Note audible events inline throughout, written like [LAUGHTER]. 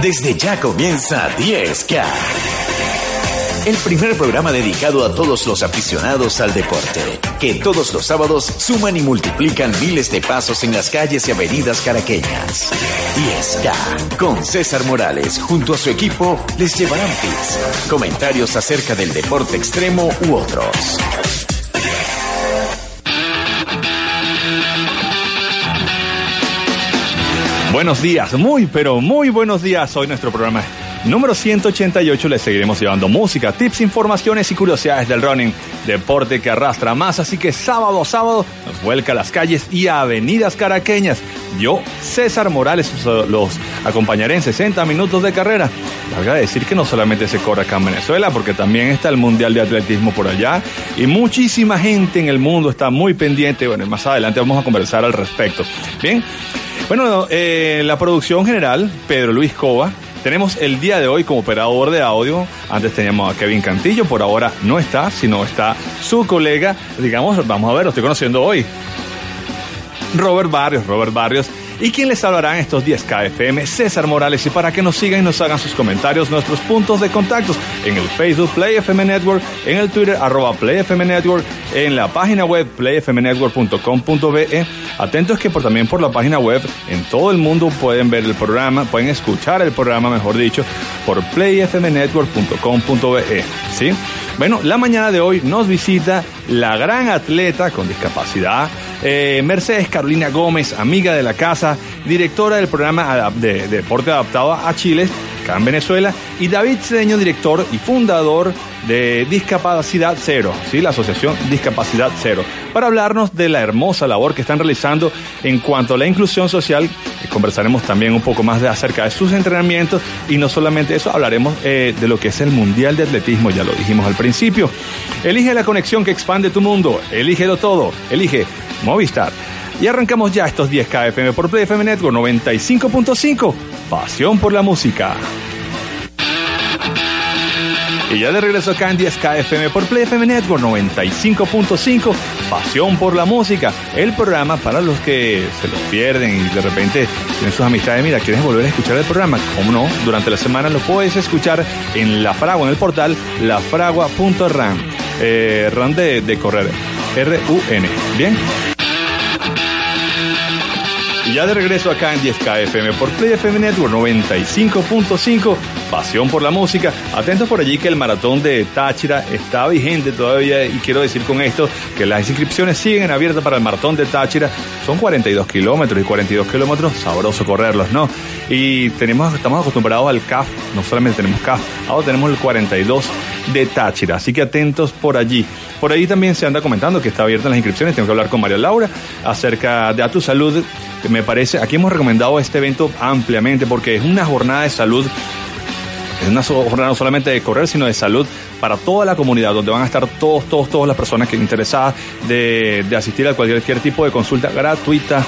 Desde ya comienza 10K. El primer programa dedicado a todos los aficionados al deporte, que todos los sábados suman y multiplican miles de pasos en las calles y avenidas caraqueñas. 10K, con César Morales, junto a su equipo, les llevarán tips, comentarios acerca del deporte extremo u otros. Buenos días, muy pero muy buenos días. Hoy nuestro programa número 188 les seguiremos llevando música, tips, informaciones y curiosidades del running, deporte que arrastra más, así que sábado sábado nos vuelca a las calles y avenidas caraqueñas. Yo, César Morales, los acompañaré en 60 minutos de carrera. Valga decir que no solamente se corre acá en Venezuela, porque también está el Mundial de Atletismo por allá y muchísima gente en el mundo está muy pendiente. Bueno, más adelante vamos a conversar al respecto. Bien. Bueno, eh, la producción general, Pedro Luis Cova. Tenemos el día de hoy como operador de audio. Antes teníamos a Kevin Cantillo, por ahora no está, sino está su colega. Digamos, vamos a ver, lo estoy conociendo hoy. Robert Barrios, Robert Barrios y quien les hablará en estos 10 KFM, César Morales, y para que nos sigan y nos hagan sus comentarios, nuestros puntos de contactos en el Facebook Play FM Network, en el Twitter arroba Play FM Network, en la página web playfmnetwork.com.be. Atentos que por, también por la página web en todo el mundo pueden ver el programa, pueden escuchar el programa, mejor dicho, por playfmnetwork.com.be. ¿Sí? Bueno, la mañana de hoy nos visita la gran atleta con discapacidad, eh, Mercedes Carolina Gómez, amiga de la casa, directora del programa de, deporte adaptado a Chile, acá en Venezuela, y David Cedeño, director y fundador de Discapacidad Cero, ¿sí? la Asociación Discapacidad Cero, para hablarnos de la hermosa labor que están realizando en cuanto a la inclusión social. Conversaremos también un poco más de acerca de sus entrenamientos y no solamente eso, hablaremos eh, de lo que es el Mundial de Atletismo, ya lo dijimos al principio. Elige la conexión que expande tu mundo, elígelo todo, elige Movistar. Y arrancamos ya estos 10 KFM por Play FM Network 95.5, pasión por la música. Y ya de regreso acá en 10 KFM por Play FM Network 95.5, Pasión por la Música, el programa para los que se los pierden y de repente tienen sus amistades, mira, ¿quieres volver a escuchar el programa? ¿Cómo no? Durante la semana lo puedes escuchar en La Fragua, en el portal lafragua.ran, eh, de, de correr, R-U-N, ¿bien? Y ya de regreso acá en 10K FM por Play FM Network 95.5, pasión por la música. Atentos por allí que el maratón de Táchira está vigente todavía y quiero decir con esto que las inscripciones siguen abiertas para el maratón de Táchira. Son 42 kilómetros y 42 kilómetros, sabroso correrlos, ¿no? Y tenemos, estamos acostumbrados al CAF, no solamente tenemos CAF, ahora tenemos el 42 de Táchira, así que atentos por allí. Por ahí también se anda comentando que está abierta las inscripciones, tengo que hablar con María Laura acerca de A Tu Salud me parece, aquí hemos recomendado este evento ampliamente porque es una jornada de salud, es una jornada no solamente de correr, sino de salud para toda la comunidad, donde van a estar todos, todos, todas las personas que interesadas de, de asistir a cualquier tipo de consulta gratuita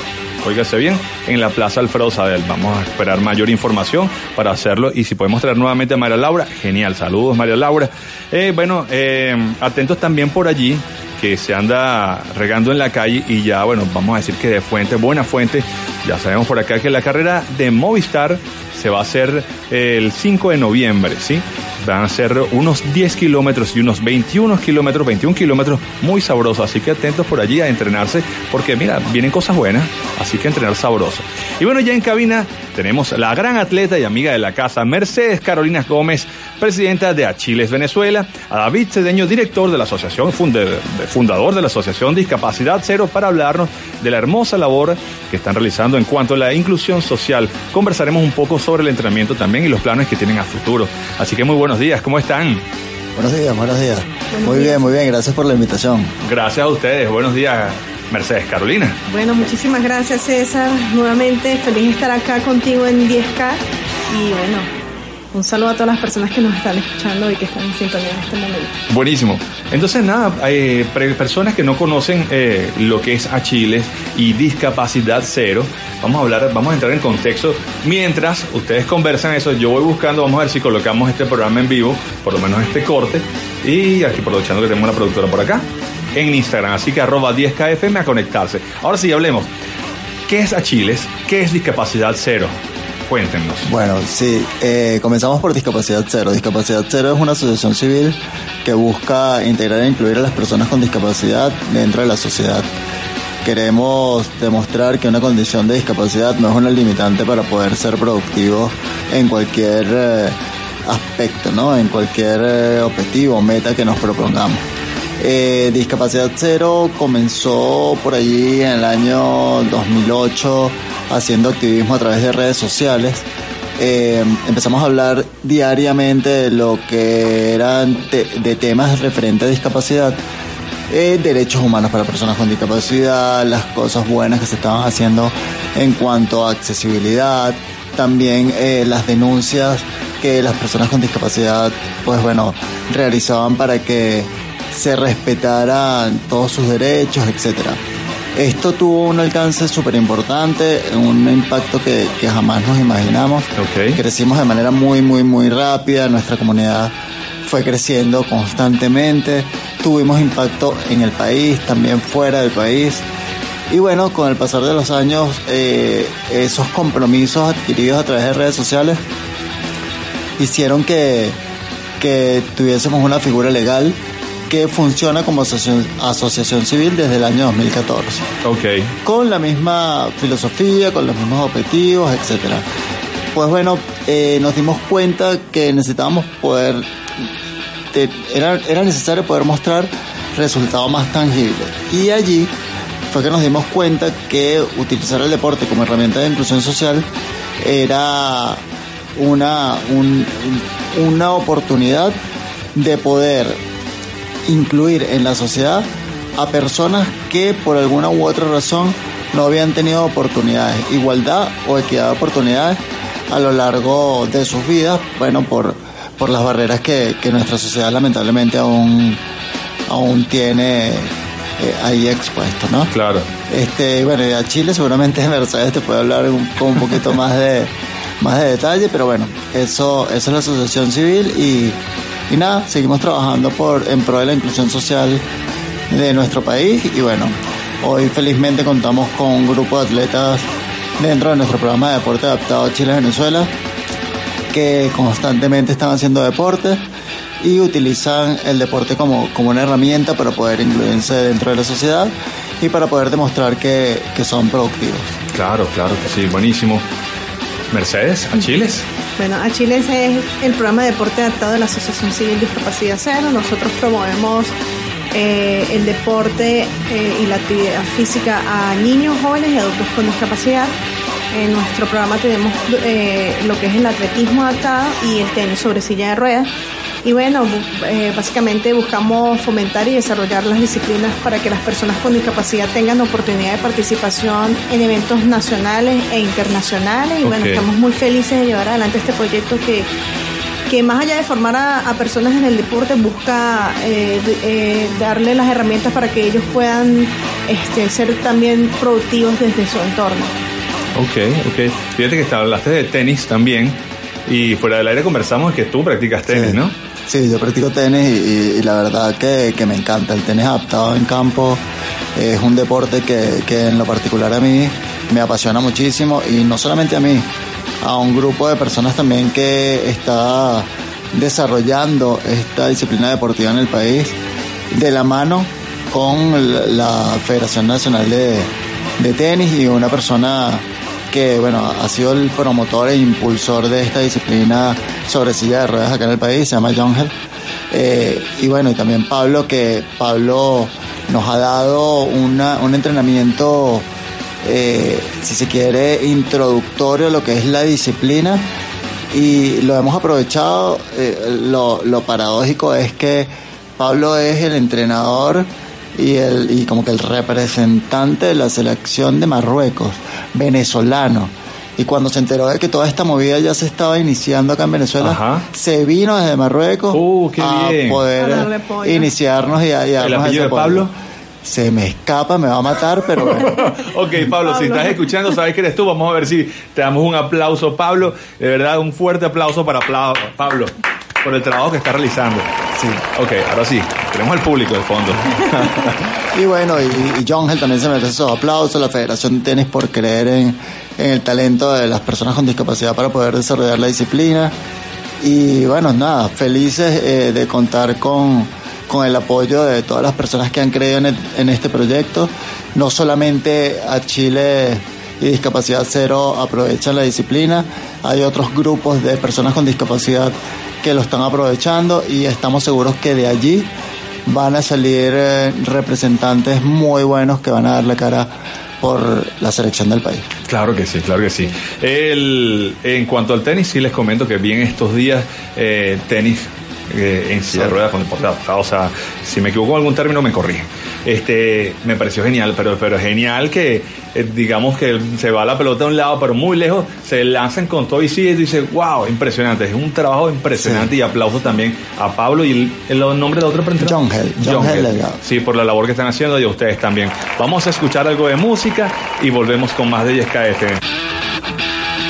Óigase bien, en la Plaza Alfredo Sadel. Vamos a esperar mayor información para hacerlo y si podemos traer nuevamente a María Laura, genial. Saludos, María Laura. Eh, bueno, eh, atentos también por allí que se anda regando en la calle y ya, bueno, vamos a decir que de fuente, buena fuente, ya sabemos por acá que la carrera de Movistar se va a hacer el 5 de noviembre, ¿sí? Van a ser unos 10 kilómetros y unos 21 kilómetros, 21 kilómetros muy sabrosos, así que atentos por allí a entrenarse, porque mira, vienen cosas buenas, así que entrenar sabroso. Y bueno, ya en cabina tenemos la gran atleta y amiga de la casa, Mercedes Carolina Gómez, presidenta de Achiles Venezuela, a David Cedeño, director de la asociación, fundador de la Asociación Discapacidad Cero, para hablarnos de la hermosa labor que están realizando en cuanto a la inclusión social. Conversaremos un poco sobre el entrenamiento también y los planes que tienen a futuro. Así que muy buenos días, ¿cómo están? Buenos días, buenos días. muy bien, muy bien, gracias por la invitación. Gracias a ustedes, buenos días. Mercedes Carolina. Bueno, muchísimas gracias César. Nuevamente feliz de estar acá contigo en 10K. Y bueno, un saludo a todas las personas que nos están escuchando y que están en sintonía en este momento. Buenísimo. Entonces, nada, hay personas que no conocen eh, lo que es Achiles y discapacidad cero. Vamos a hablar, vamos a entrar en contexto. Mientras ustedes conversan eso, yo voy buscando, vamos a ver si colocamos este programa en vivo, por lo menos este corte. Y aquí aprovechando que tenemos una productora por acá, en Instagram. Así que arroba 10KFM a conectarse. Ahora sí, hablemos. ¿Qué es Achiles? ¿Qué es discapacidad cero? Cuéntenos. Bueno, sí, eh, comenzamos por Discapacidad Cero. Discapacidad Cero es una asociación civil que busca integrar e incluir a las personas con discapacidad dentro de la sociedad. Queremos demostrar que una condición de discapacidad no es una limitante para poder ser productivo en cualquier eh, aspecto, ¿no? En cualquier eh, objetivo o meta que nos propongamos. Discapacidad Cero comenzó por allí en el año 2008 haciendo activismo a través de redes sociales. Eh, empezamos a hablar diariamente de lo que eran de temas referentes a discapacidad, eh, derechos humanos para personas con discapacidad, las cosas buenas que se estaban haciendo en cuanto a accesibilidad, también eh, las denuncias que las personas con discapacidad, pues bueno, realizaban para que se respetaran todos sus derechos, etcétera. Esto tuvo un alcance súper importante, un impacto que, jamás nos imaginamos. Crecimos de manera muy, muy, muy rápida, nuestra comunidad fue creciendo constantemente, tuvimos impacto en el país, también fuera del país. Y bueno, con el pasar de los años, eh, esos compromisos adquiridos a través de redes sociales hicieron que, que tuviésemos una figura legal que funciona como asociación, civil desde el año 2014. Ok. Con la misma filosofía, con los mismos objetivos, etcétera. Pues bueno, eh, nos dimos cuenta que necesitábamos poder, era, era necesario poder mostrar resultados más tangibles. Y allí fue que nos dimos cuenta que utilizar el deporte como herramienta de inclusión social era una, una oportunidad de poder incluir en la sociedad a personas que por alguna u otra razón no habían tenido oportunidades, igualdad o equidad de oportunidades a lo largo de sus vidas, bueno, por, por las barreras que, nuestra sociedad lamentablemente aún, aún tiene eh, ahí expuesto, ¿no? Claro. Este, bueno, y a Chile seguramente [LAUGHS] Mercedes te puede hablar con un poquito más de, más de detalle, pero bueno, eso, eso es la asociación civil y y nada, seguimos trabajando por, en pro de la inclusión social de nuestro país y bueno, hoy felizmente contamos con un grupo de atletas dentro de nuestro programa de deporte adaptado a Chile-Venezuela que constantemente están haciendo deporte y utilizan el deporte como, como una herramienta para poder incluirse dentro de la sociedad y para poder demostrar que, que son productivos. Claro, claro sí, buenísimo. Mercedes, ¿a Chiles? Bueno, a Chiles es el programa de deporte adaptado de la Asociación Civil Discapacidad Cero. Nosotros promovemos eh, el deporte eh, y la actividad física a niños, jóvenes y adultos con discapacidad. En nuestro programa tenemos eh, lo que es el atletismo adaptado y el tenis sobre silla de ruedas. Y bueno, eh, básicamente buscamos fomentar y desarrollar las disciplinas para que las personas con discapacidad tengan oportunidad de participación en eventos nacionales e internacionales. Y bueno, estamos muy felices de llevar adelante este proyecto que que más allá de formar a, personas en el deporte, busca eh, eh, darle las herramientas para que ellos puedan este, ser también productivos desde su entorno. Ok, ok. Fíjate que hablaste de tenis también y fuera del aire conversamos que tú practicas tenis, ¿no? Sí, yo practico tenis y, la verdad que, me encanta. El tenis adaptado en campo es un deporte que, que en lo particular a mí me apasiona muchísimo y no solamente a mí, a un grupo de personas también que está desarrollando esta disciplina deportiva en el país de la mano con la Federación Nacional de, de Tenis y una persona que bueno, ha sido el promotor e impulsor de esta disciplina sobre silla de ruedas acá en el país, se llama John eh, y bueno, y también Pablo, que Pablo nos ha dado una, un entrenamiento, eh, si se quiere, introductorio a lo que es la disciplina y lo hemos aprovechado. Eh, lo, lo paradójico es que Pablo es el entrenador y, el, y como que el representante de la selección de Marruecos, venezolano. Y cuando se enteró de que toda esta movida ya se estaba iniciando acá en Venezuela, Ajá. se vino desde Marruecos Uh, qué a bien. Poder iniciarnos y a, y a ¿El apellido ese de. Pablo? Se me escapa, me va a matar, pero bueno. [LAUGHS] ok, Pablo, si estás escuchando, sabes que eres tú. Vamos a ver si te damos un aplauso, Pablo. De verdad, un fuerte aplauso para Pablo por el trabajo que está realizando. Sí. Ok, ahora sí, tenemos al público de fondo. [LAUGHS] Y bueno, y, y John Hell también se merece esos aplausos, la Federación de Tenis por creer en, en el talento de las personas con discapacidad para poder desarrollar la disciplina. Y bueno, nada, felices eh, de contar con, con el apoyo de todas las personas que han creído en, el- en este proyecto. No solamente a Chile y Discapacidad Cero aprovechan la disciplina, hay otros grupos de personas con discapacidad que lo están aprovechando y estamos seguros que de allí van a salir eh, representantes muy buenos que van a dar la cara por la selección del país. Claro que sí, claro que sí. El- en cuanto al tenis, sí les comento que vi en estos días eh, tenis eh, en silla de ruedas con deporte adaptado. O sea, si me equivoco en algún término, me corrigen. Este, me pareció genial, pero, pero genial que, eh, digamos que se va la pelota a un lado, pero muy lejos, se lanzan con todo y sigue y dice, wow, impresionante. Es un trabajo impresionante Sí. y aplauso también a Pablo y el, el nombre de otro presentador. John Hell, John Hell Delgado. Sí, por la labor que están haciendo y a ustedes también. Vamos a escuchar algo de música y volvemos con más de 10K FM.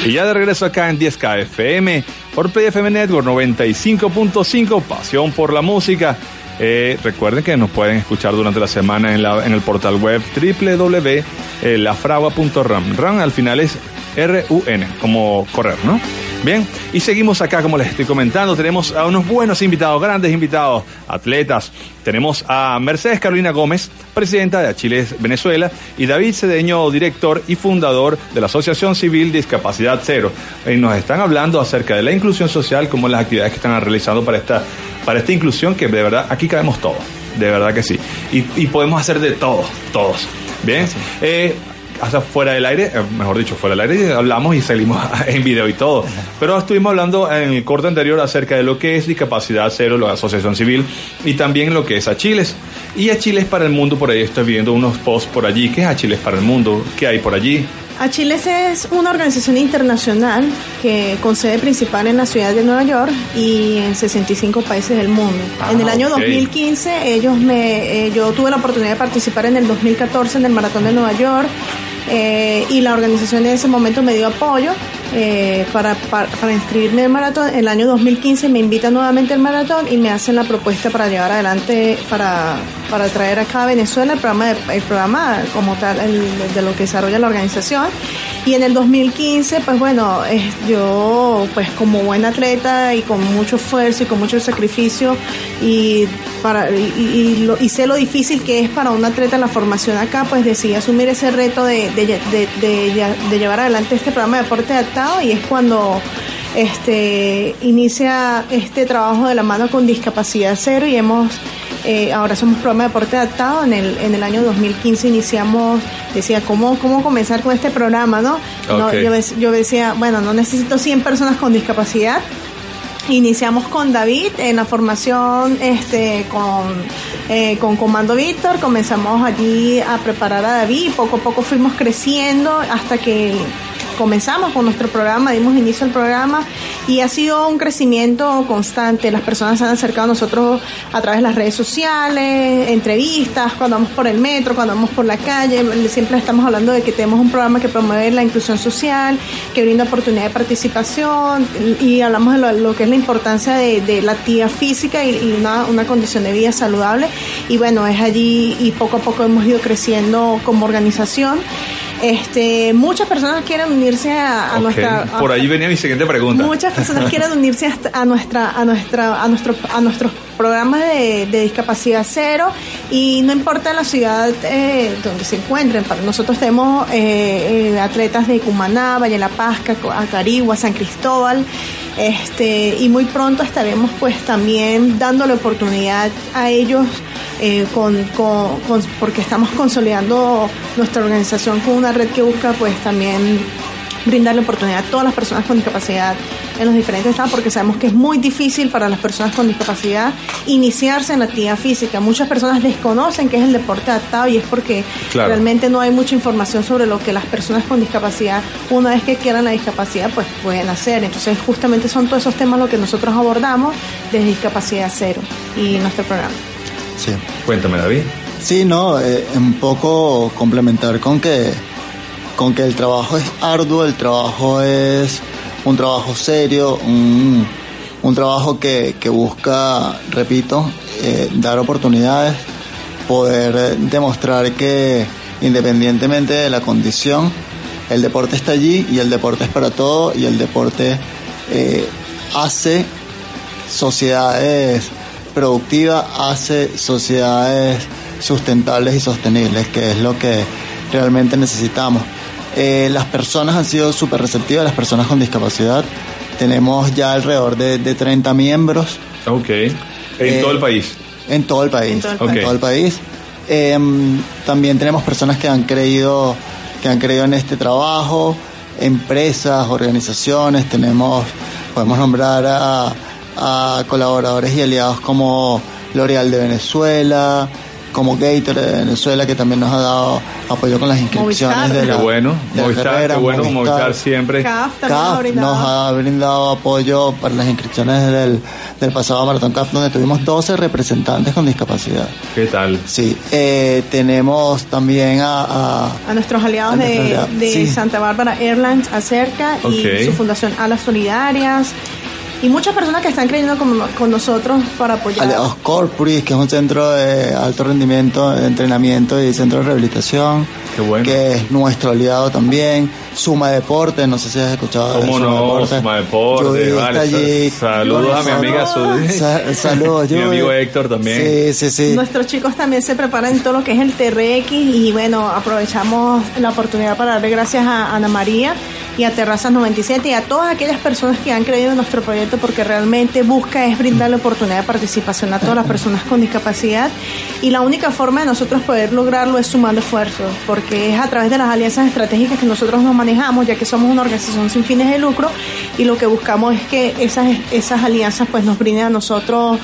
Y ya de regreso acá en 10K FM por PFM Network 95.5, pasión por la música. Eh, recuerden que nos pueden escuchar durante la semana en, la- en el portal web www.lafragua.ram. Ram al final es R-U-N, como correr, ¿no? Bien, y seguimos acá, como les estoy comentando, tenemos a unos buenos invitados, grandes invitados, atletas. Tenemos a Mercedes Carolina Gómez, presidenta de Achiles Venezuela, y David Cedeño, director y fundador de la Asociación Civil Discapacidad Cero. Y nos están hablando acerca de la inclusión social, como las actividades que están realizando para esta, para esta inclusión, que de verdad aquí cabemos todos, de verdad que sí. Y, y podemos hacer de todo, todos. Bien, eh, hasta fuera del aire, eh, mejor dicho, fuera del aire, hablamos y salimos [LAUGHS] en video y todo. Pero estuvimos hablando en el corte anterior acerca de lo que es discapacidad cero, la asociación civil, y también lo que es Achiles. Y Achiles para el mundo, por ahí estoy viendo unos posts por allí. ¿Qué es Achiles para el mundo? ¿Qué hay por allí? Achiles es una organización internacional que con sede principal en la ciudad de Nueva York y en 65 países del mundo. Ah, en el año ok. 2015 ellos me, eh, yo tuve la oportunidad de participar en el 2014 en el Maratón de Nueva York eh, y la organización en ese momento me dio apoyo eh, para, para, inscribirme en maratón. El año 2015 me invitan nuevamente al maratón y me hacen la propuesta para llevar adelante, para, para traer acá a Venezuela el programa, el programa como tal, de lo que desarrolla la organización. Y en el 2015, pues bueno, yo pues como buen atleta y con mucho esfuerzo y con mucho sacrificio y, para, y, y- lo- y sé lo difícil que es para un atleta la formación acá, pues decidí asumir ese reto de- de- de llevar adelante este programa de deporte adaptado y es cuando este inicia este trabajo de la mano con discapacidad cero y hemos eh, ahora somos programa de deporte adaptado. En el en el año 2015 iniciamos decía cómo cómo comenzar con este programa no, No, yo, dec- yo decía bueno no necesito 100 personas con discapacidad. Iniciamos con David en la formación este, con, eh, con Comando Víctor, comenzamos allí a preparar a David poco a poco fuimos creciendo hasta que comenzamos con nuestro programa, dimos inicio al programa y ha sido un crecimiento constante. Las personas se han acercado a nosotros a través de las redes sociales, entrevistas, cuando vamos por el metro, cuando vamos por la calle, siempre estamos hablando de que tenemos un programa que promueve la inclusión social, que brinda oportunidad de participación y hablamos de lo, que es la importancia de, de la actividad física y, y una, una condición de vida saludable. Y bueno, es allí y poco a poco hemos ido creciendo como organización. Este, muchas personas quieren unirse a, nuestra... a- Por ahí venía mi siguiente pregunta. Muchas personas quieren [LAUGHS] unirse a nuestra, a nuestra, a nuestro, a nuestros programas de, de discapacidad cero y no importa la ciudad eh, donde se encuentren. Para nosotros tenemos eh, eh, atletas de Cumaná, Valle La Pasca, Acarigua, San Cristóbal, este y muy pronto estaremos pues también dándole oportunidad a ellos eh, con, con- con- porque estamos consolidando nuestra organización con una red que busca pues también brindarle oportunidad a todas las personas con discapacidad en los diferentes estados, porque sabemos que es muy difícil para las personas con discapacidad iniciarse en la actividad física. Muchas personas desconocen qué es el deporte adaptado y es porque realmente no hay mucha información sobre lo que las personas con discapacidad, una vez que quieran la discapacidad, pues pueden hacer. Entonces, justamente son todos esos temas lo que nosotros abordamos desde Discapacidad Cero y nuestro programa. Sí. Cuéntame, David. Sí, no, eh, un poco complementar con que, con que el trabajo es arduo, el trabajo es un trabajo serio, un, trabajo que, busca, repito, eh, dar oportunidades, poder demostrar que independientemente de la condición, el deporte está allí y el deporte es para todo y el deporte eh, hace sociedades productivas, hace sociedades sustentables y sostenibles, que es lo que realmente necesitamos. Eh, las personas han sido súper receptivas, las personas con discapacidad. Tenemos ya alrededor de, de 30 miembros. Ok. ¿En eh, todo el país? En todo el país. En todo el, país. Em, también tenemos personas que han creído que han creído en este trabajo, empresas, organizaciones, tenemos, podemos nombrar a, a colaboradores y aliados como L'Oreal de Venezuela, como Gator de Venezuela, que también nos ha dado apoyo con las inscripciones de la, qué bueno, Movistar, qué bueno, Movistar, siempre. CAF, nos ha brindado apoyo para las inscripciones del, del pasado Maratón CAF, donde tuvimos 12 representantes con discapacidad. ¿Qué tal? Sí, eh, tenemos también a... A, nuestros aliados de, Santa Bárbara Airlines, Acerca, y su fundación Alas Solidarias y muchas personas que están creyendo con, nosotros para apoyar. Aliados Corporis, que es un centro de alto rendimiento, de entrenamiento y centro de rehabilitación. Qué bueno. Que es nuestro aliado también. Suma Deporte, no sé si has escuchado ¿Cómo no? Deporte. Suma Deporte, vale. saludos a mi amiga Sudi. saludos, [LAUGHS] Mi amigo Héctor también. Sí, sí, sí. Nuestros chicos también se preparan en todo lo que es el TRX y bueno, aprovechamos la oportunidad para darle gracias a Ana María y a Terrazas 97 y a todas aquellas personas que han creído en nuestro proyecto porque realmente busca es brindar la oportunidad de participación a todas las personas con discapacidad. Y la única forma de nosotros poder lograrlo es sumando esfuerzos porque es a través de las alianzas estratégicas que nosotros nos manejamos ya que somos una organización sin fines de lucro y lo que buscamos es que esas, esas alianzas pues nos brinden a nosotros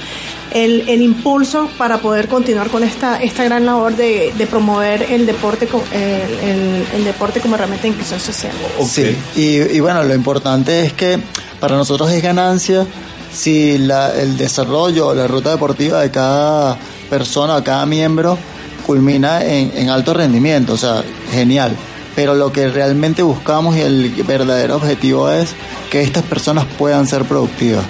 el, el, impulso para poder continuar con esta, esta gran labor de, de promover el deporte, el, el, deporte como herramienta de inclusión social. Sí, y, y, bueno, lo importante es que para nosotros es ganancia si la, el desarrollo, la ruta deportiva de cada persona, cada miembro, culmina en, en alto rendimiento, o sea, genial. Pero lo que realmente buscamos y el verdadero objetivo es que estas personas puedan ser productivas.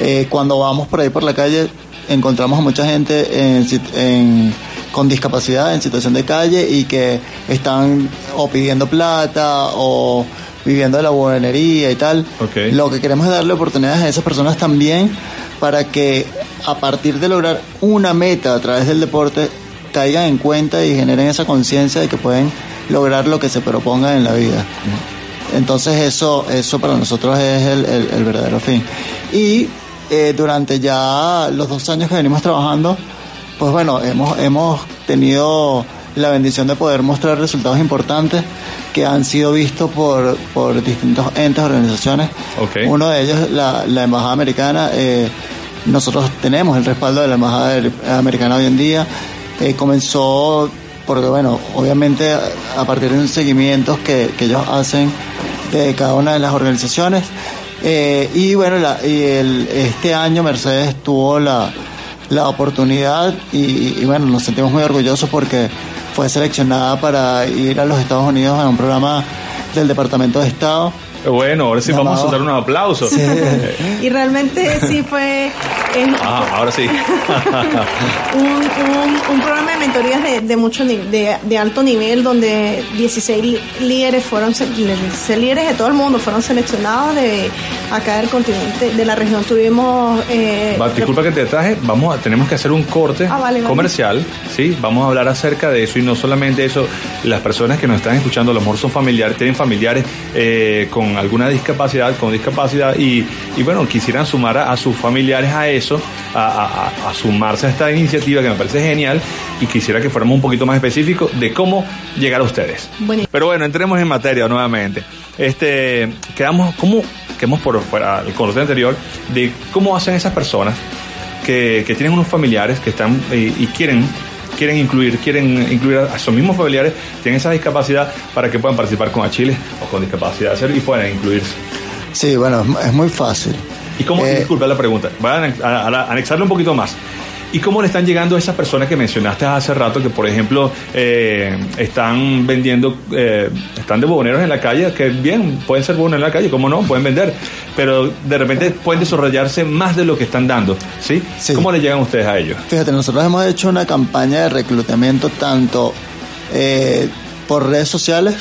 Eh, cuando vamos por ahí por la calle, encontramos a mucha gente con discapacidad en situación de calle y que están o pidiendo plata o viviendo de la buenería y tal. Lo que queremos es darle oportunidades a esas personas también para que a partir de lograr una meta a través del deporte caigan en cuenta y generen esa conciencia de que pueden lograr lo que se propongan en la vida. Entonces eso, eso para nosotros es el, el verdadero fin. Y eh, durante ya los dos años que venimos trabajando, pues bueno, hemos, hemos tenido la bendición de poder mostrar resultados importantes que han sido vistos por, por distintos entes, organizaciones. Uno de ellos, la, la Embajada Americana, eh, nosotros tenemos el respaldo de la Embajada Americana hoy en día. Eh, comenzó porque, bueno, obviamente a partir de un seguimiento que, que ellos hacen de cada una de las organizaciones, eh, y bueno, y el, este año Mercedes tuvo la, la oportunidad y, bueno, nos sentimos muy orgullosos porque fue seleccionada para ir a los Estados Unidos a un programa del Departamento de Estado bueno, ahora sí vamos a dar unos aplausos. y realmente sí fue... ah, ahora sí. [LAUGHS] un, programa de mentorías de, de mucho de, de, alto nivel donde 16 líderes fueron líderes de todo el mundo fueron seleccionados de, acá del continente, de la región. Tuvimos... Eh, disculpa que te traje, vamos a, tenemos que hacer un corte ah, comercial, ¿sí? Vamos a hablar acerca de eso y no solamente eso, las personas que nos están escuchando a lo mejor son familiares, tienen familiares eh, con alguna discapacidad, con discapacidad y, y bueno, quisieran sumar a, sus familiares a eso, a, a, sumarse a esta iniciativa que me parece genial y quisiera que fuéramos un poquito más específicos de cómo llegar a ustedes. Pero bueno, entremos en materia nuevamente. Este, quedamos, ¿cómo quedamos por fuera el conocimiento anterior de cómo hacen esas personas que, que tienen unos familiares que están eh, y quieren quieren incluir, quieren incluir a sus mismos familiares, tienen esa discapacidad para que puedan participar con Chile o con discapacidad y puedan incluirse. Sí, bueno, es muy fácil. ¿Y cómo, eh, disculpa la pregunta, voy a, anexarle un poquito más. ¿Y cómo le están llegando a esas personas que mencionaste hace rato que, por ejemplo, eh, están vendiendo, eh, están de buhoneros en la calle, que bien, pueden ser buhoneros en la calle, ¿cómo no? Pueden vender, pero de repente pueden desarrollarse más de lo que están dando, ¿sí? cómo le llegan ustedes a ellos? Fíjate, nosotros hemos hecho una campaña de reclutamiento tanto eh, por redes sociales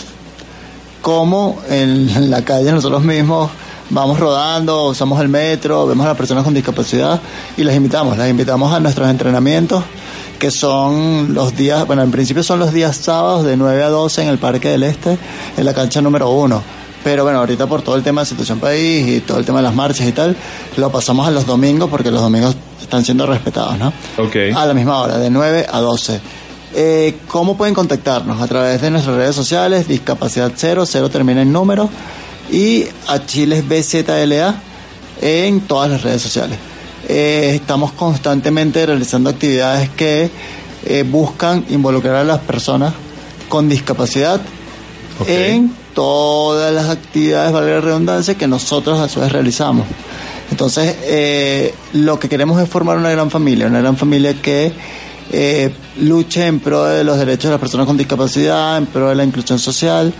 como en la calle nosotros mismos vamos rodando, usamos el metro, vemos a las personas con discapacidad y las invitamos, las invitamos a nuestros entrenamientos que son los días, bueno, en principio son los días sábados de 9 a 12 en el Parque del Este, en la cancha número 1. Pero bueno, ahorita por todo el tema de situación país y todo el tema de las marchas y tal, lo pasamos a los domingos porque los domingos están siendo respetados, ¿no? Ok. A la misma hora, de 9 a 12. Eh, ¿Cómo pueden contactarnos? A través de nuestras redes sociales, Discapacidad Cero, Cero termina en número, y a Chiles BZLA en todas las redes sociales. Eh, estamos constantemente realizando actividades que eh, buscan involucrar a las personas con discapacidad en todas las actividades, valga la redundancia, que nosotros a su vez realizamos. Entonces, eh, lo que queremos es formar una gran familia, una gran familia que luche en pro de los derechos de las personas con discapacidad, en pro de la inclusión social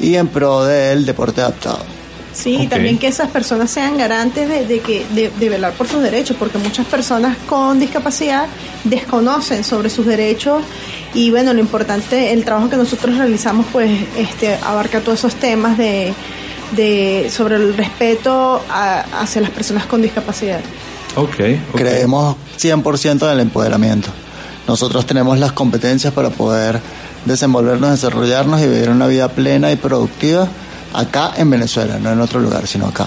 y en pro del deporte adaptado. Sí, y también que esas personas sean garantes de, que de, velar por sus derechos, porque muchas personas con discapacidad desconocen sobre sus derechos y bueno, lo importante, el trabajo que nosotros realizamos pues este abarca todos esos temas de, de sobre el respeto hacia las personas con discapacidad. Okay, ok. Creemos 100% en el empoderamiento. Nosotros tenemos las competencias para poder desenvolvernos, desarrollarnos y vivir una vida plena y productiva acá en Venezuela, no en otro lugar, sino acá.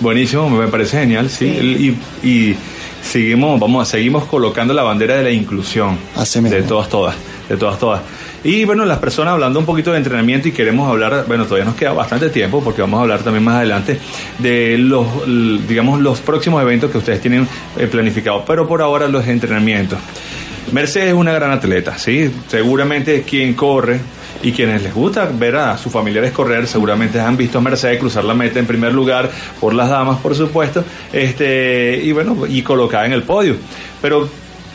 Buenísimo, me parece genial, sí. Y, seguimos, vamos, seguimos colocando la bandera de la inclusión. Así De todas, todas, de todas, todas. Y bueno, las personas hablando un poquito de entrenamiento y queremos hablar, bueno, todavía nos queda bastante tiempo porque vamos a hablar también más adelante de los, digamos, los próximos eventos que ustedes tienen eh, planificados, pero por ahora los entrenamientos. Mercedes es una gran atleta, ¿sí? Seguramente quien corre y quienes les gusta ver a sus familiares correr, seguramente han visto a Mercedes cruzar la meta en primer lugar por las damas, por supuesto, este, y bueno, y colocada en el podio. Pero,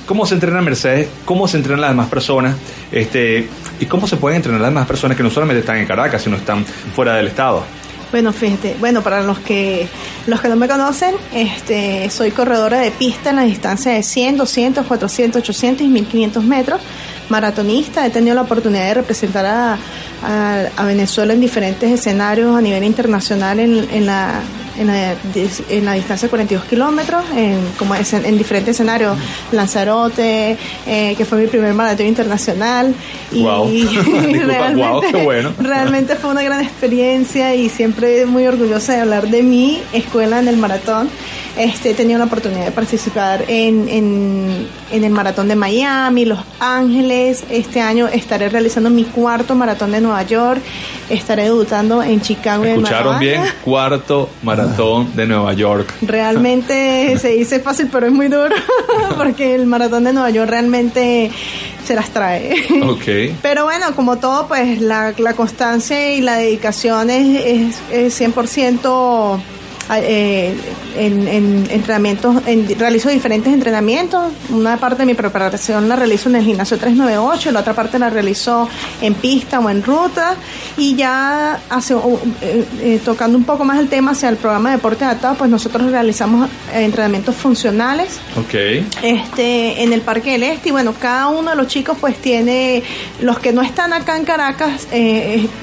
¿cómo se entrena Mercedes? ¿Cómo se entrenan las demás personas? Este, ¿Y cómo se pueden entrenar las demás personas que no solamente están en Caracas, sino están fuera del estado? Bueno, fíjate, bueno, para los que los que no me conocen, este, soy corredora de pista en la distancia de 100, 200, 400, 800 y 1500 metros, maratonista, he tenido la oportunidad de representar a, a, Venezuela en diferentes escenarios a nivel internacional en, en la en la, en la distancia de 42 kilómetros, en, como es en, diferentes escenarios, Lanzarote, eh, que fue mi primer maratón internacional. Y [LAUGHS] [LAUGHS] realmente, bueno. [LAUGHS] realmente fue una gran experiencia y siempre muy orgullosa de hablar de mi escuela en el maratón. Este, he tenido la oportunidad de participar en, en, en el maratón de Miami, Los Ángeles. Este año estaré realizando mi cuarto maratón de Nueva York. Estaré debutando en Chicago. ¿Escucharon bien? Cuarto maratón de Nueva York. Realmente [LAUGHS] se dice fácil, pero es muy duro [LAUGHS] porque el maratón de Nueva York realmente se las trae. Ok. Pero bueno, como todo, pues la, la constancia y la dedicación es, es, es 100% eh, en, entrenamientos, en, realizo diferentes entrenamientos. Una parte de mi preparación la realizo en el gimnasio 398, la otra parte la realizo en pista o en ruta. Y ya hace, eh, eh, tocando un poco más el tema hacia el programa de deporte adaptado, pues nosotros realizamos entrenamientos funcionales. Okay. Este, en el Parque del Este. Y bueno, cada uno de los chicos pues tiene, los que no están acá en Caracas,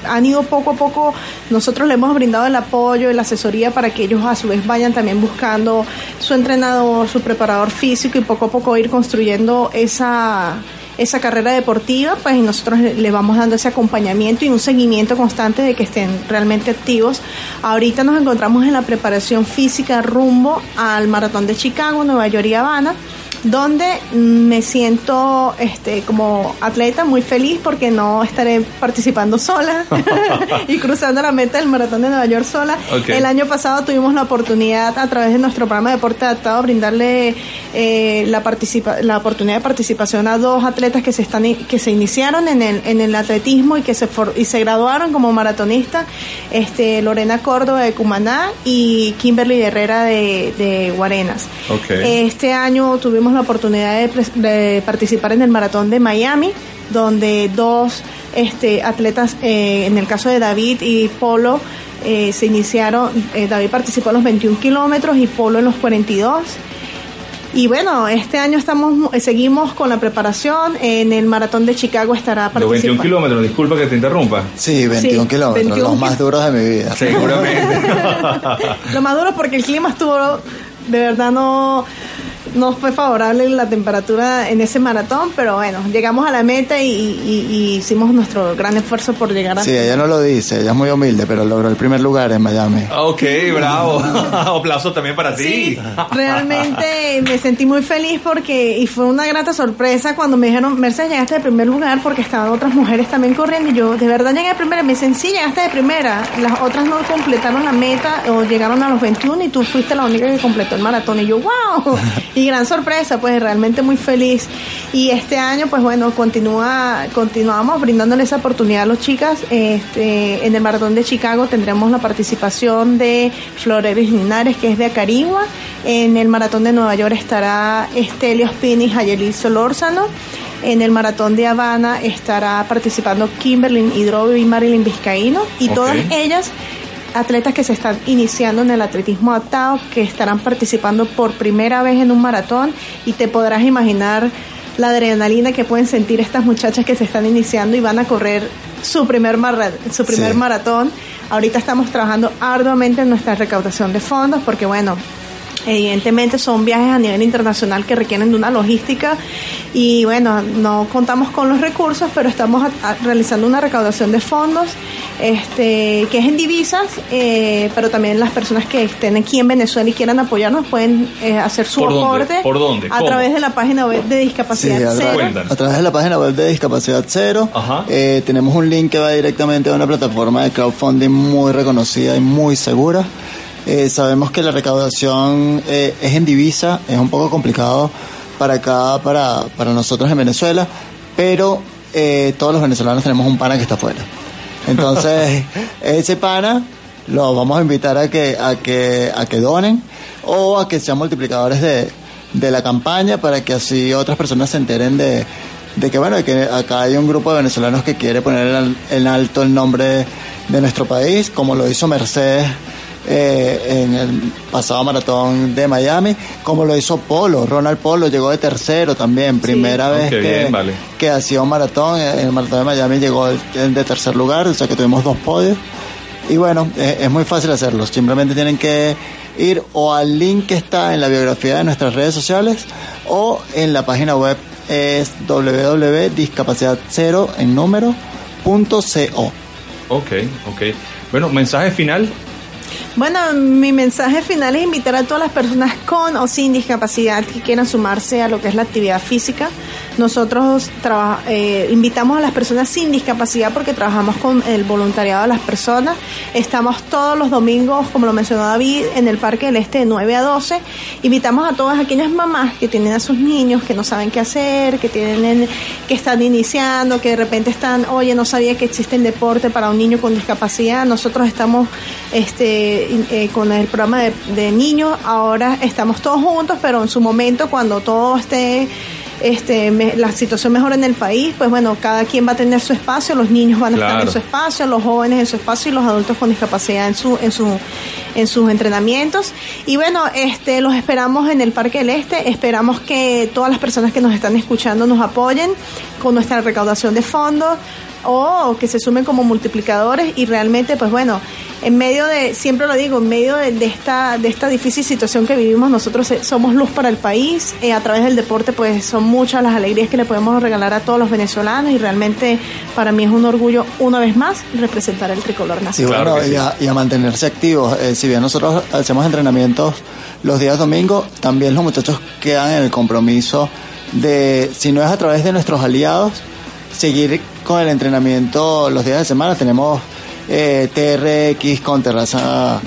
han ido poco a poco, nosotros le hemos brindado el apoyo y la asesoría para que ellos a su vez vayan también buscando su entrenador, su preparador físico y poco a poco ir construyendo esa esa carrera deportiva, pues nosotros le vamos dando ese acompañamiento y un seguimiento constante de que estén realmente activos. Ahorita nos encontramos en la preparación física rumbo al Maratón de Chicago, Nueva York y Habana donde me siento este como atleta muy feliz porque no estaré participando sola [LAUGHS] y cruzando la meta del maratón de Nueva York sola. El año pasado tuvimos la oportunidad a través de nuestro programa de deporte adaptado brindarle eh, la participa la oportunidad de participación a dos atletas que se están que se iniciaron en el, en el atletismo y que se y se graduaron como maratonistas, este Lorena Córdoba de Cumaná y Kimberly Herrera de, de Guarenas. Este año tuvimos la oportunidad de, participar en el maratón de Miami, donde dos este, atletas, eh, en el caso de David y Polo, eh, se iniciaron, eh, David participó en los 21 kilómetros y Polo en los 42. Y bueno, este año estamos seguimos con la preparación. En el maratón de Chicago estará participando. Los 21 kilómetros, disculpa que te interrumpa. Sí, 21 kilómetros, los más duros de mi vida. [LAUGHS] Seguramente. [LAUGHS] Lo más duro porque el clima estuvo, de verdad no no fue favorable la temperatura en ese maratón, pero bueno, llegamos a la meta y, hicimos nuestro gran esfuerzo por llegar a... Sí, ella no lo dice, ella es muy humilde, pero logró el primer lugar en Miami. Ok, bravo. [LAUGHS] Aplauso también para ti. realmente me sentí muy feliz porque, y fue una grata sorpresa cuando me dijeron, Mercedes, llegaste de primer lugar porque estaban otras mujeres también corriendo y yo, de verdad llegué de primera. Me dicen, sí, llegaste de primera. Las otras no completaron la meta o llegaron a los 21 y tú fuiste la única que completó el maratón. Y yo, wow. y [LAUGHS] gran sorpresa, pues realmente muy feliz. Y este año, pues bueno, continúa, continuamos brindándole esa oportunidad a los chicas. Este, en el Maratón de Chicago tendremos la participación de Floreris Linares, que es de Acarigua. En el Maratón de Nueva York estará Estelio Spini y Ayeli Solórzano. En el maratón de Habana estará participando Kimberly Hidrobio y Marilyn Vizcaíno y todas ellas atletas que se están iniciando en el atletismo adaptado, que estarán participando por primera vez en un maratón y te podrás imaginar la adrenalina que pueden sentir estas muchachas que se están iniciando y van a correr su primer, su primer maratón. Ahorita estamos trabajando arduamente en nuestra recaudación de fondos porque bueno, Evidentemente son viajes a nivel internacional que requieren de una logística y bueno, no contamos con los recursos, pero estamos realizando una recaudación de fondos este, que es en divisas, eh, pero también las personas que estén aquí en Venezuela y quieran apoyarnos pueden eh, hacer su aporte ¿Por dónde? a través de la página web de Discapacidad Cero. a, través de la página web de Discapacidad Cero eh, tenemos un link que va directamente a una plataforma de crowdfunding muy reconocida y muy segura. sabemos que la recaudación es en divisa, es un poco complicado para acá, para, para nosotros en Venezuela, pero todos los venezolanos tenemos un pana que está afuera. Entonces, [LAUGHS] ese pana lo vamos a invitar a que, a que, a que donen o a que sean multiplicadores de, de la campaña para que así otras personas se enteren de, de que bueno, de que acá hay un grupo de venezolanos que quiere poner en alto el nombre de nuestro país, como lo hizo Mercedes eh, en el pasado maratón de Miami, como lo hizo Polo. Ronald Polo llegó de tercero también, primera vez que, que, hacía un maratón. En el maratón de Miami llegó de tercer lugar, o sea que tuvimos dos podios. Y bueno, es, muy fácil hacerlo. Simplemente tienen que ir o al link que está en la biografía de nuestras redes sociales o en la página web es www.discapacidad0 en número punto co. Ok, ok. Bueno, mensaje final bueno, mi mensaje final es invitar a todas las personas con o sin discapacidad que quieran sumarse a lo que es la actividad física. Nosotros eh, invitamos a las personas sin discapacidad porque trabajamos con el voluntariado de las personas. Estamos todos los domingos, como lo mencionó David, en el Parque del Este de 9 a 12. Invitamos a todas aquellas mamás que tienen a sus niños, que no saben qué hacer, que tienen, que están iniciando, que de repente están, oye, no sabía que existe el deporte para un niño con discapacidad. Nosotros estamos este eh, con el programa de, niños, ahora estamos todos juntos, pero en su momento, cuando todo esté este, la situación mejor en el país, pues bueno, cada quien va a tener su espacio, los niños van a estar en su espacio, los jóvenes en su espacio y los adultos con discapacidad en su, en su, en sus entrenamientos. Y bueno, este, los esperamos en el Parque del Este, esperamos que todas las personas que nos están escuchando nos apoyen con nuestra recaudación de fondos o que se sumen como multiplicadores y realmente, pues bueno, en medio de, siempre lo digo, en medio de, esta, de esta difícil situación que vivimos, nosotros eh, somos luz para el país, eh, a través del deporte pues son muchas las alegrías que le podemos regalar a todos los venezolanos y realmente para mí es un orgullo una vez más representar el tricolor nacional. y, a, mantenerse activos, eh, si bien nosotros hacemos entrenamientos los días domingos, también los muchachos quedan en el compromiso de, si no es a través de nuestros aliados, seguir con el entrenamiento los días de semana. Tenemos eh, TRX con Terraza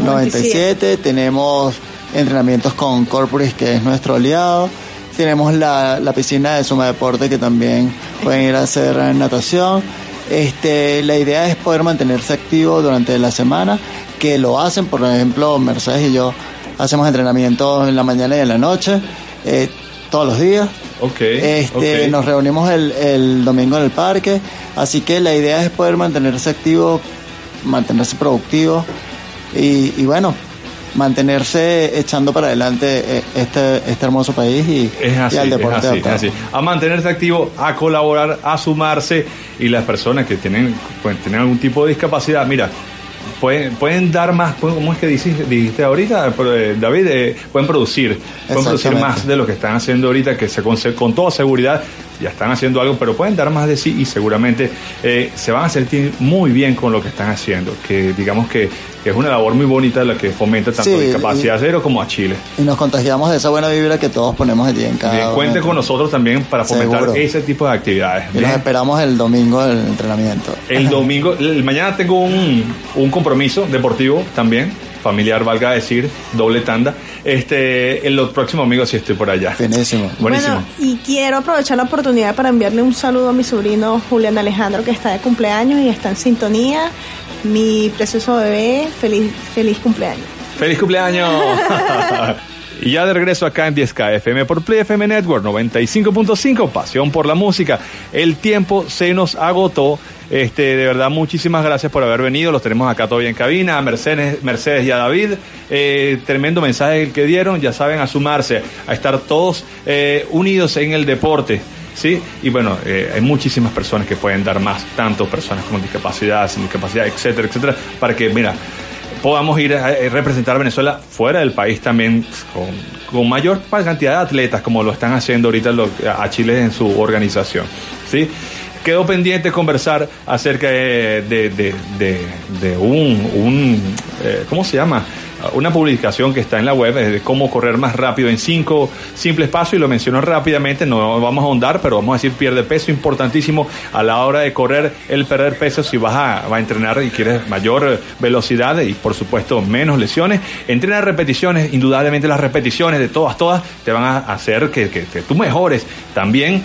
97, tenemos entrenamientos con Corporis, que es nuestro aliado. Tenemos la, la piscina de Suma Deporte que también pueden ir a hacer natación. Este, la idea es poder mantenerse activo durante la semana, que lo hacen, por ejemplo, Mercedes y yo hacemos entrenamientos en la mañana y en la noche, eh, todos los días. Este, Nos reunimos el, el domingo en el parque, así que la idea es poder mantenerse activo, mantenerse productivo y, y bueno, mantenerse echando para adelante eh, este, este hermoso país y, al deporte. A mantenerse activo, a colaborar, a sumarse y las personas que tienen, pueden tener algún tipo de discapacidad, mira, pueden, pueden dar más, ¿cómo es que dijiste, dijiste ahorita, eh, David? Eh, pueden producir, pueden producir más de lo que están haciendo ahorita, que se con, con toda seguridad ya están haciendo algo, pero pueden dar más de sí y seguramente eh, se van a sentir muy bien con lo que están haciendo, que digamos que, es una labor muy bonita la que fomenta tanto a Discapacidad Cero como a Chile. Y nos contagiamos de esa buena vibra que todos ponemos allí en cada Bien, cuente con nosotros también para fomentar ese tipo de actividades. Y nos esperamos el domingo del entrenamiento. El domingo, [LAUGHS] el, mañana tengo un, un compromiso deportivo también familiar, valga decir, doble tanda. Este, en los próximos amigos si estoy por allá. Buenísimo. Buenísimo. y quiero aprovechar la oportunidad para enviarle un saludo a mi sobrino Julián Alejandro, que está de cumpleaños y está en sintonía. Mi precioso bebé, feliz, feliz cumpleaños. ¡Feliz cumpleaños! [LAUGHS] Y ya de regreso acá en 10K FM por Play FM Network 95.5, pasión por la música. El tiempo se nos agotó. Este, de verdad, muchísimas gracias por haber venido. Los tenemos acá todavía en cabina. A Mercedes, Mercedes y a David. Eh, tremendo mensaje el que dieron. Ya saben, a sumarse, a estar todos eh, unidos en el deporte. ¿sí? Y bueno, eh, hay muchísimas personas que pueden dar más, tanto personas con discapacidad, sin discapacidad, etcétera, etcétera, para que, mira, podamos ir a representar a Venezuela fuera del país también con, mayor cantidad de atletas, como lo están haciendo ahorita a Chile en su organización, ¿sí? Quedó pendiente conversar acerca de, un, un eh, ¿cómo se llama? Una publicación que está en la web de cómo correr más rápido en cinco simples pasos y lo mencionó rápidamente, no vamos a ahondar, pero vamos a decir pierde peso importantísimo a la hora de correr, el perder peso si vas a, a entrenar y quieres mayor velocidad y por supuesto menos lesiones, entrenar repeticiones, indudablemente las repeticiones de todas, todas te van a hacer que, que tú mejores también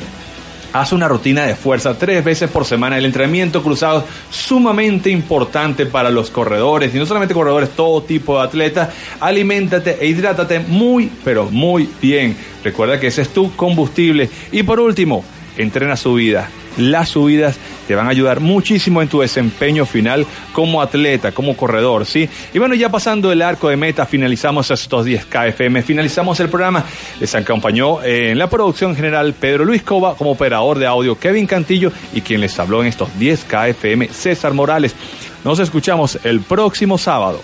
Haz una rutina de fuerza tres veces por semana. El entrenamiento cruzado sumamente importante para los corredores y no solamente corredores, todo tipo de atletas. Aliméntate e hidrátate muy, pero muy bien. Recuerda que ese es tu combustible. Y por último, entrena su vida las subidas te van a ayudar muchísimo en tu desempeño final como atleta, como corredor, ¿sí? Y bueno, ya pasando el arco de meta, finalizamos estos 10 KFM, finalizamos el programa. Les acompañó en la producción general Pedro Luis Cova, como operador de audio Kevin Cantillo y quien les habló en estos 10 KFM, César Morales. Nos escuchamos el próximo sábado.